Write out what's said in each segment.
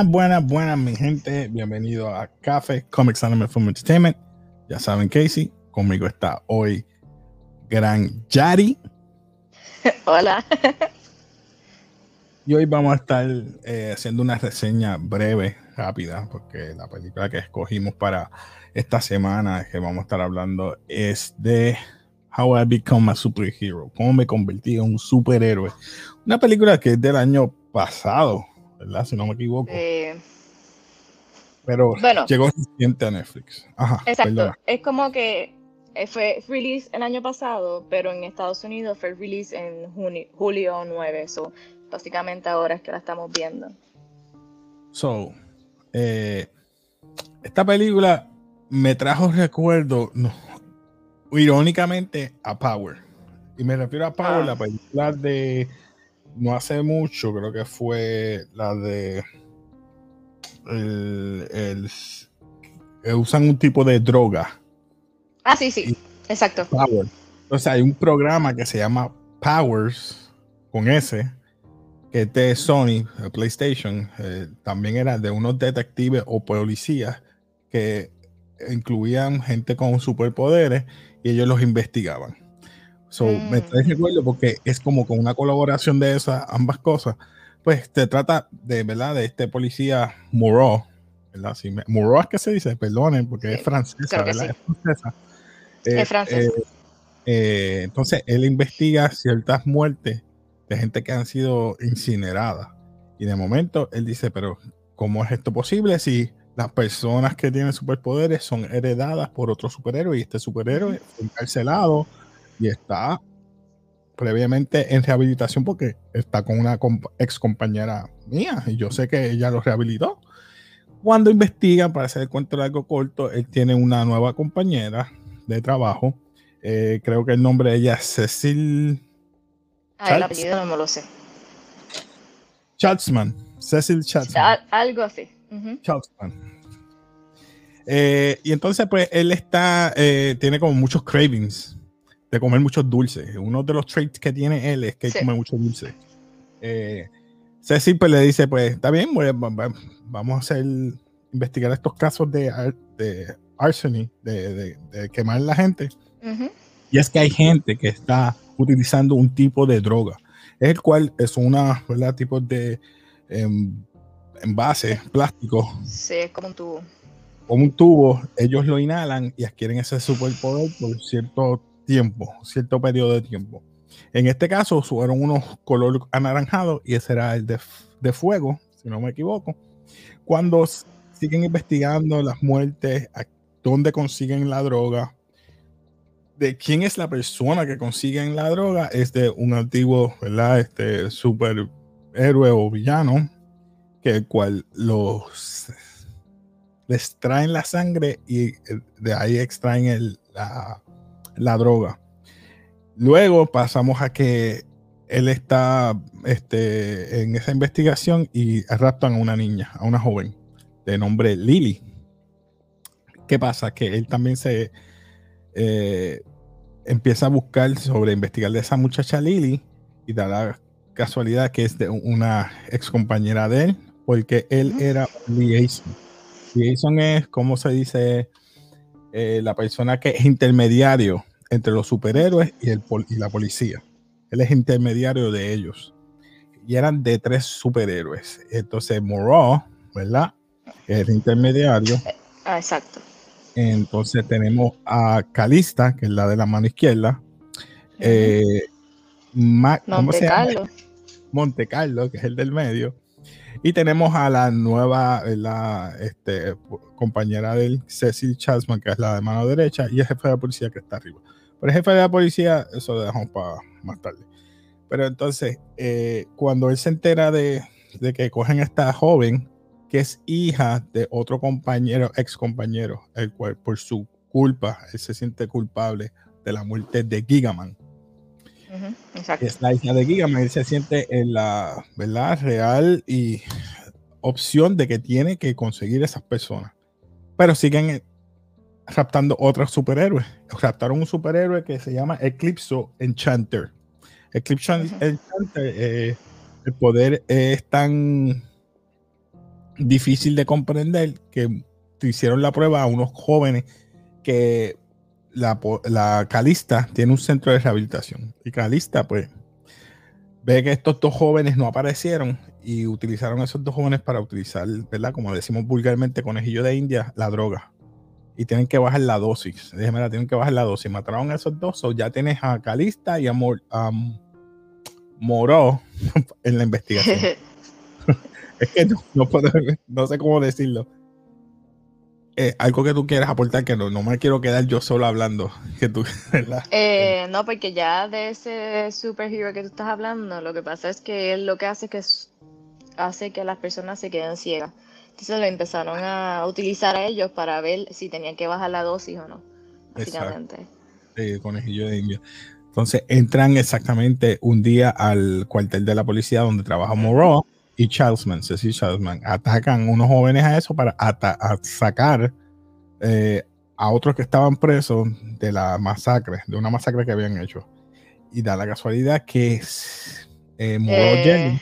Buenas, buenas, buenas, mi gente. Bienvenido a Café Comics Anime Film Entertainment. Ya saben, Casey, conmigo está hoy Gran Yari. Hola. Y hoy vamos a estar eh, haciendo una reseña breve, rápida, porque la película que escogimos para esta semana que vamos a estar hablando es de How I Become a Superhero, cómo me convertí en un superhéroe. Una película que es del año pasado, ¿verdad? Si no me equivoco. Eh, Pero bueno. llegó reciente a Netflix. Ajá, exacto. perdona. Es como que eh, fue release el año pasado, pero en Estados Unidos fue release en juni- julio 9. So, básicamente ahora es que la estamos viendo. So, eh, esta película me trajo recuerdo, no, irónicamente, a Power. Y me refiero a Power, Ah. la película de no hace mucho, creo que fue la de el, el- eh, usan un tipo de droga, Ah, sí, sí. Exacto. Power. Entonces hay un programa que se llama Powers con S, que es de Sony, PlayStation. eh, también era de unos detectives o policías que incluían gente con superpoderes y ellos los investigaban. So, Mm. Me trae recuerdo porque es como con una colaboración de esas ambas cosas. Pues te trata de, ¿verdad? De este policía Moreau, ¿verdad? Sí, me- Moreau es que se dice, perdonen, porque Sí, es francesa, ¿verdad? sí. Es francesa. Eh, Es francés. eh, eh, entonces, él investiga ciertas muertes de gente que han sido incineradas. Y de momento, él dice, pero ¿cómo es esto posible si las personas que tienen superpoderes son heredadas por otro superhéroe y este superhéroe fue encarcelado y está previamente en rehabilitación porque está con una compa- ex compañera mía y yo sé que ella lo rehabilitó. Cuando investiga, para hacer el cuento largo corto, él tiene una nueva compañera de trabajo. Eh, creo que el nombre de ella es Cecil Ah, el apellido no me lo sé. Chatsman. Cecil Chatsman. Al- algo así. Ujú. Chatsman. Eh, y entonces, pues, él está, eh, tiene como muchos cravings de comer muchos dulces. Uno de los traits que tiene él es que Sí. come mucho dulce. Eh, Cecil, pues, le dice, pues, está bien, pues, va- va- vamos a hacer, investigar estos casos de, ar- de arsony, de, de- de quemar la gente. Y es que hay gente que está utilizando un tipo de droga, el cual es una, ¿verdad? Tipo de em, envase plástico Sí, es como un tubo. como un tubo, ellos lo inhalan y adquieren ese superpoder por cierto tiempo, cierto periodo de tiempo. En este caso, fueron unos color anaranjados y ese era el de, fuego, si no me equivoco. Cuando siguen investigando las muertes, a dónde consiguen la droga, de quién es la persona que consiguen la droga, es de un antiguo, ¿verdad? Este superhéroe o villano, que el cual los les la sangre y eh, de ahí extraen el- la, la droga. Luego pasamos a que él está este, en esa investigación y raptan a una niña, a una joven de nombre Lily. ¿Qué pasa? Que él también se eh, empieza a buscar sobre investigar de esa muchacha Lily y da la casualidad que es de una ex compañera de él, porque él era un liaison. Liaison es, como se dice, Eh, la persona que es intermediario entre los superhéroes y, el pol- y la policía. Él es intermediario de ellos. Y eran de tres superhéroes. Entonces, Moreau, ¿verdad? Es el intermediario. Ah, exacto. Entonces tenemos a Calista, que es la de la mano izquierda. Eh, Ma- ¿Cómo Monte se llama? Carlo. Monte Carlo, que es el del medio. Y tenemos a la nueva, la este, compañera del Cecil Chasman, que es la de mano derecha, y el jefe de la policía que está arriba. Pero el jefe de la policía, eso lo dejamos para más tarde. Pero entonces, eh, cuando él se entera de, de que cogen a esta joven, que es hija de otro compañero, ex compañero, el cual por su culpa, él se siente culpable de la muerte de Gigaman Ujú, Exacto. es la hija de Gigaman, él se siente en la verdad real y opción de que tiene que conseguir esas personas. Pero siguen raptando otros superhéroes. Raptaron un superhéroe que se llama Eclipso Enchanter. Eclipse Ujú. Enchanter, eh, el poder es tan difícil de comprender que hicieron la prueba a unos jóvenes que la, la Calista tiene un centro de rehabilitación. Y Calista, pues, ve que estos dos jóvenes no aparecieron y utilizaron a esos dos jóvenes para utilizar, ¿verdad? Como decimos vulgarmente, conejillo de India, la droga. Y tienen que bajar la dosis. Déjeme, tienen que bajar la dosis. Mataron a esos dos. O ya tienes a Calista y a, Moró en la investigación. es que no, puedo, no sé cómo decirlo. Eh, algo que tú quieras aportar, que no, no me quiero quedar yo solo hablando. Que tú, eh, no, porque ya de ese superhero que tú estás hablando, lo que pasa es que él lo que hace es que hace que las personas se queden ciegas. Entonces lo empezaron a utilizar a ellos para ver si tenían que bajar la dosis o no, básicamente. Sí, conejillo de India. Entonces entran exactamente un día al cuartel de la policía donde trabaja Moreau y Charlesman, Cecil Charlesman. Atacan unos jóvenes a eso para sacar eh, a otros que estaban presos de la masacre, de una masacre que habían hecho. Y da la casualidad que eh, Moreau eh,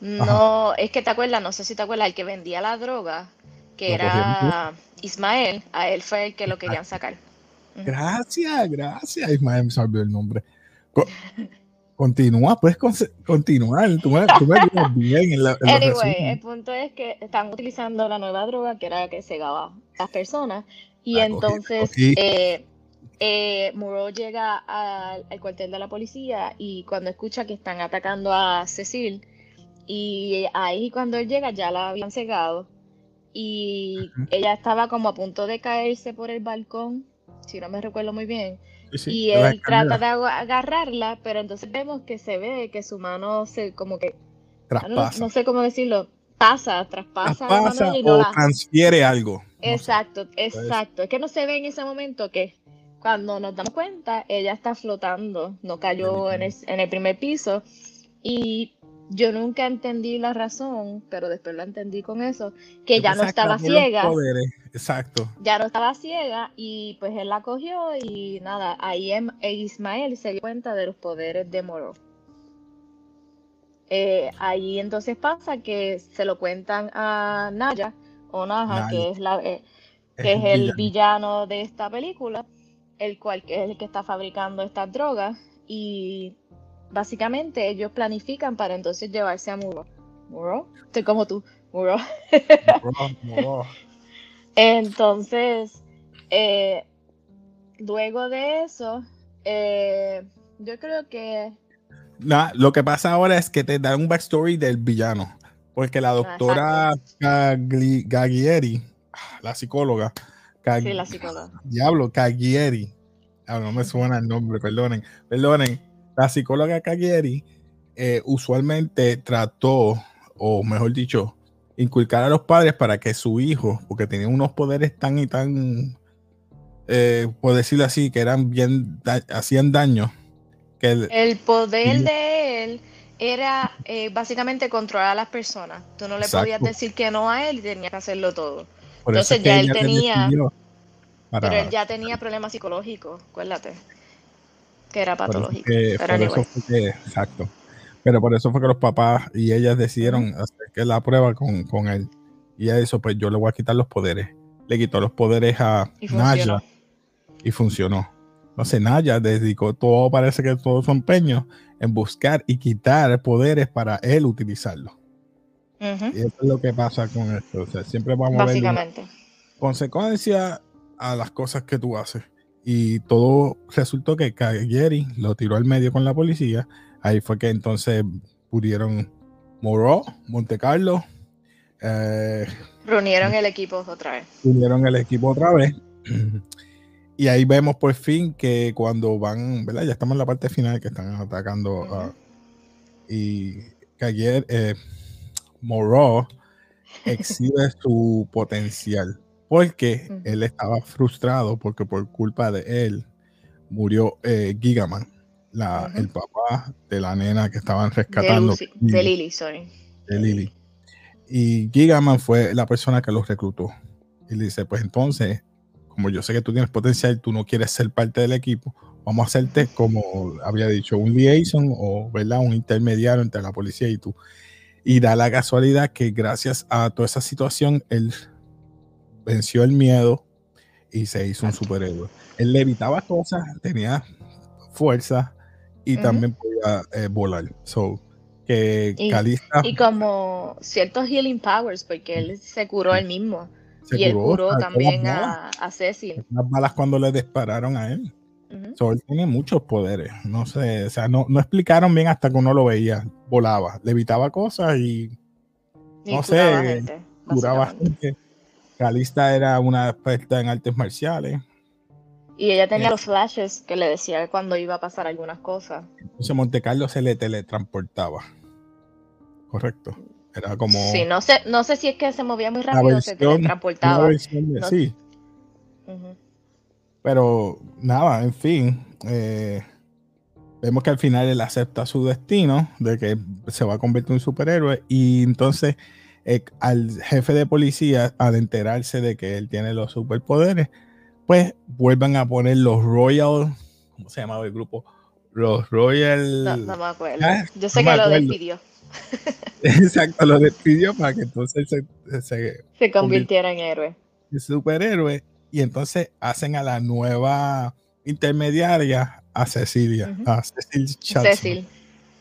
No, es que te acuerdas, no sé si te acuerdas, el que vendía la droga, que era Ismael, a él fue el que lo querían sacar. Gracias, gracias. Ismael me salvó el nombre. continúa, puedes continuar. Tú me, bien en la, anyway, el punto es que están utilizando la nueva droga que era la que cegaba a las personas. Y entonces eh, eh, Muro llega al, cuartel de la policía y cuando escucha que están atacando a Cecil, y ahí cuando él llega ya la habían cegado y ella estaba como a punto de caerse por el balcón si no me recuerdo muy bien. y él trata de agarrarla, pero entonces vemos que se ve que su mano se como que no, sé cómo decirlo, pasa, traspasa, o transfiere algo. Exacto, exacto. Es que no se ve en ese momento que cuando nos damos cuenta, ella está flotando, no cayó en el, en el primer piso y yo nunca entendí la razón, pero después la entendí con eso, que ya no estaba ciega. Exacto. Ya no estaba ciega y pues él la cogió y nada, ahí em, e Ismael se dio cuenta de los poderes de Moro. Eh, ahí entonces pasa que se lo cuentan a Naya, o Naja, que es la eh, que es, el villano. de esta película, el cual es el que está fabricando estas drogas y básicamente ellos planifican para entonces llevarse a Muro. Muro, estoy como tú, Muro. Muro, Entonces, eh, luego de eso, eh, yo creo que... lo que pasa ahora es que te dan un backstory del villano, porque la doctora Gaglieri, la psicóloga, sí, la psicóloga. Diablo, Caglieri. Ah, no me suena el nombre, perdonen, perdonen la psicóloga Caglieri eh, usualmente trató, o mejor dicho, inculcar a los padres para que su hijo, porque tenía unos poderes tan y tan, eh, por decirlo así, que eran bien, hacían daño. Que el, poder de él era eh, básicamente controlar a las personas. Tú no le podías decir que no a él y tenía que hacerlo todo. Entonces ya él tenía, pero él ya tenía problemas psicológicos, acuérdate que era patológico. exacto. Pero por eso fue que los papás y ellas decidieron hacer que la prueba con, él. Y a eso, pues yo le voy a quitar los poderes. Le quitó los poderes a Naya y funcionó. Entonces Naya dedicó todo, parece que todo su empeño en buscar y quitar poderes para él utilizarlo. Y eso es lo que pasa con esto. O sea, siempre vamos a ver consecuencia a las cosas que tú haces y todo resultó que Cagliari lo tiró al medio con la policía. Ahí fue que entonces pudieron Moró, Monte Carlo. Eh, Reunieron el equipo otra vez. Reunieron el equipo otra vez. Y ahí vemos por fin que cuando van, ¿verdad? Ya estamos en la parte final que están atacando. y Cagliari, eh, Moró exhibe su potencial porque él estaba frustrado porque por culpa de él murió eh, Gigaman, la, el papá de la nena que estaban rescatando. De, Lily, sorry. De Lily. Y Gigaman fue la persona que los reclutó. Y le dice, pues entonces, como yo sé que tú tienes potencial, tú no quieres ser parte del equipo, vamos a hacerte como había dicho, un liaison o ¿verdad? un intermediario entre la policía y tú. Y da la casualidad que gracias a toda esa situación, él venció el miedo y se hizo un superhéroe. Él le evitaba cosas, tenía fuerza y también podía eh, volar. So, que y, Calista, y como ciertos healing powers, porque él se curó él mismo. y él curó también a, a, Cecil. Las balas cuando le dispararon a él. so, él tiene muchos poderes. No sé, o sea, no, no, explicaron bien hasta que uno lo veía. Volaba, le evitaba cosas y. no sé, curaba gente. Calista era una experta en artes marciales. Y ella tenía eh. los flashes que le decía cuando iba a pasar algunas cosas. Entonces Montecarlo se le teletransportaba. Correcto. Era como. Sí, no sé, no sé si es que se movía muy rápido o se teletransportaba. Sí. Pero nada, en fin. Eh, vemos que al final él acepta su destino de que se va a convertir en un superhéroe. Y entonces eh, al jefe de policía, al enterarse de que él tiene los superpoderes, pues vuelvan a poner los Royal, ¿cómo se llamaba el grupo? Los Royal. No, no me acuerdo. Ah, Yo sé que lo despidió. Exacto, lo despidió para que entonces se, se, convirtiera en héroe. En superhéroe. Y entonces hacen a la nueva intermediaria a Cecilia, a Cecil Cecil.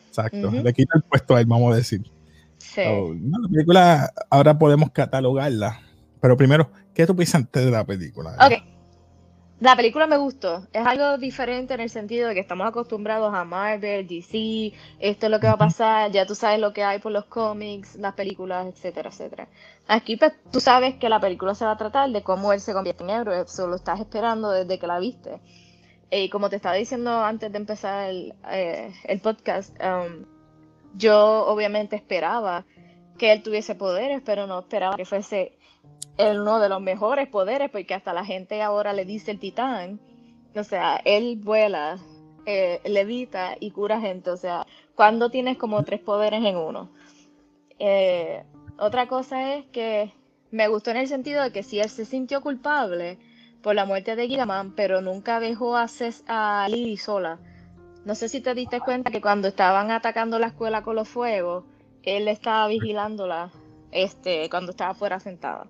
Exacto. Le quita el puesto a él, vamos a decir. Sí. la película ahora podemos catalogarla. Pero primero, ¿qué tú piensas antes de la película? Ok. La película me gustó. Es algo diferente en el sentido de que estamos acostumbrados a Marvel, DC, esto es lo que va a pasar, ya tú sabes lo que hay por los cómics, las películas, etcétera, etcétera. Aquí pues, tú sabes que la película se va a tratar de cómo él se convierte en héroe, solo estás esperando desde que la viste. Y como te estaba diciendo antes de empezar el, eh, podcast, um, yo obviamente esperaba que él tuviese poderes, pero no esperaba que fuese uno de los mejores poderes, porque hasta la gente ahora le dice el titán. O sea, él vuela, eh, levita y cura gente. O sea, cuando tienes como tres poderes en uno. Eh, otra cosa es que me gustó en el sentido de que si él se sintió culpable por la muerte de Gigaman, pero nunca dejó a, a Lily sola. No sé si te diste cuenta que cuando estaban atacando la escuela con los fuegos, él estaba vigilándola este, cuando estaba fuera sentada.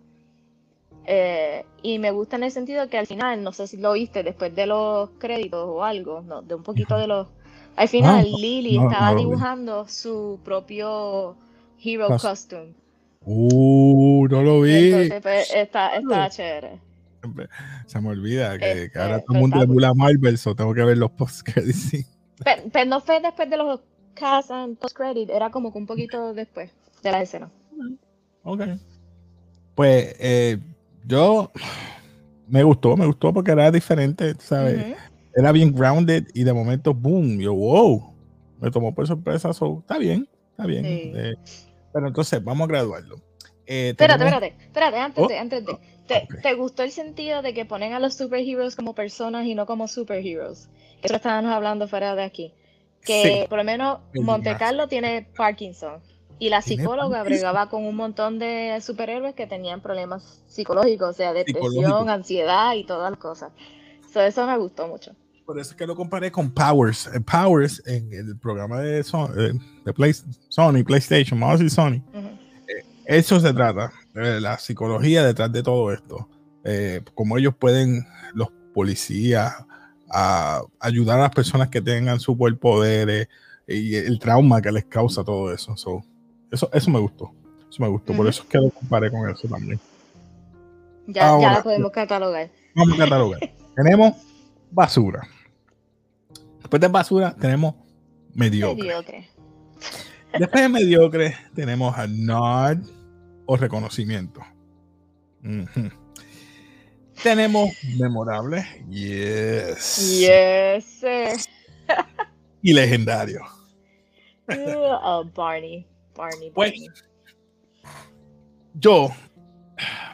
Eh, y me gusta en el sentido que al final, no sé si lo viste después de los créditos o algo, no, de un poquito de los... Al final, Lily estaba dibujando su propio hero costume. Uh, no lo vi. Entonces, pues, está, está chévere. Se me olvida que, este, ahora todo el mundo emula Marvel, so tengo que ver los post credits. Pero, no fue después de los cast and post credits, era como que un poquito después de la escena. Ok. Pues eh, yo me gustó, me gustó porque era diferente, ¿sabes? Era bien grounded y de momento, boom, yo, wow, me tomó por sorpresa, está bien, está bien. Eh, pero entonces, vamos a graduarlo. Eh, espérate, espérate, espérate, antes de, oh, antes de. ¿Te, gustó el sentido de que ponen a los superheroes como personas y no como superheroes? Eso estábamos hablando fuera de aquí. Que por lo menos Monte Carlo tiene Parkinson. Y la psicóloga bregaba con un montón de superhéroes que tenían problemas psicológicos, o sea, depresión, ansiedad y todas las cosas. eso me gustó mucho. Por eso es que lo comparé con Powers. Eh, Powers, en el programa de, Sony, eh, de Play, Sony PlayStation, vamos a decir Sony. Eh, eso se trata, la psicología detrás de todo esto. cómo ellos pueden, los policías, a ayudar a las personas que tengan superpoderes y el trauma que les causa todo eso. Eso, eso me gustó. Eso me gustó. Por eso es que lo comparé con eso también. Ya, ya lo podemos catalogar. Vamos a catalogar. tenemos basura. Después de basura tenemos mediocre. mediocre. Después de mediocre tenemos a nod o reconocimiento. Tenemos memorable. Yes. Yes. y legendario. oh, Barney. Barney, pues, yo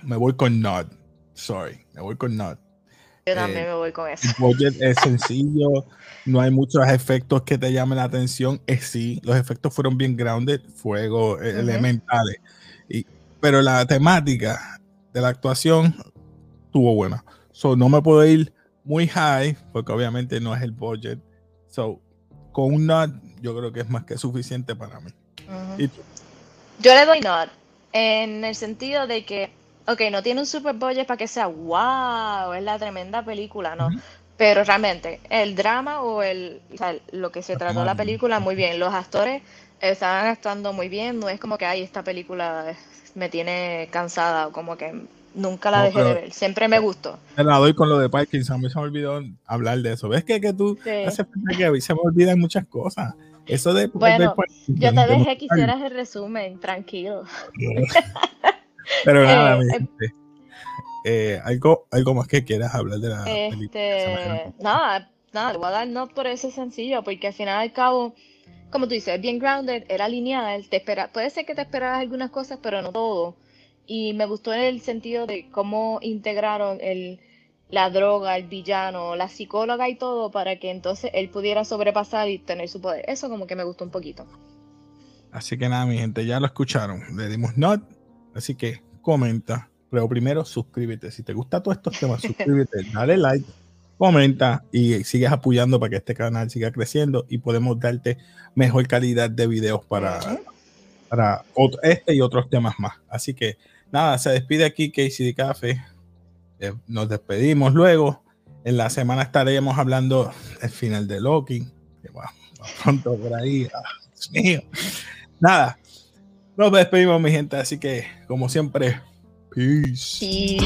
me voy con Nod. Sorry, me voy con Nod. Yo también eh, me voy con eso. El budget es sencillo, no hay muchos efectos que te llamen la atención. Es sí, los efectos fueron bien grounded, fuego, eh, elementales. Y, pero la temática de la actuación estuvo buena. So, no me puedo ir muy high, porque obviamente no es el budget. So, con un nod, yo creo que es más que suficiente para mí. Yo le doy not en el sentido de que, ok, no tiene un super budget para que sea wow, es la tremenda película, ¿no? Pero realmente, el drama o el, o sea, lo que se trató la película, muy bien. Los actores estaban actuando muy bien, no es como que, ay, esta película me tiene cansada o como que nunca la dejé de ver. Siempre me gustó. Me la doy con lo de Parkinson, a mí se me olvidó hablar de eso. ¿Ves que, que tú haces que se me olvidan muchas cosas? Eso de. Bueno, yo te dejé que hicieras el resumen, tranquilo. Pero nada, eh, eh, eh, algo, algo más que quieras hablar de la este, Nada, nada, le voy a dar no por eso sencillo, porque al final al cabo, como tú dices, bien grounded, era lineal, te espera, puede ser que te esperabas algunas cosas, pero no todo. Y me gustó en el sentido de cómo integraron el la droga, el villano, la psicóloga y todo para que entonces él pudiera sobrepasar y tener su poder. Eso como que me gustó un poquito. Así que nada, mi gente, ya lo escucharon. Le dimos not, así que comenta. Pero primero suscríbete. Si te gusta todos estos temas, suscríbete, dale like, comenta y sigues apoyando para que este canal siga creciendo y podemos darte mejor calidad de videos para, para este y otros temas más. Así que nada, se despide aquí Casey de Café. Eh, nos despedimos luego. En la semana estaremos hablando del final de Loki. Que va, pronto por ahí. Ah, Dios mío. Nada. Nos despedimos, mi gente. Así que, como siempre, peace.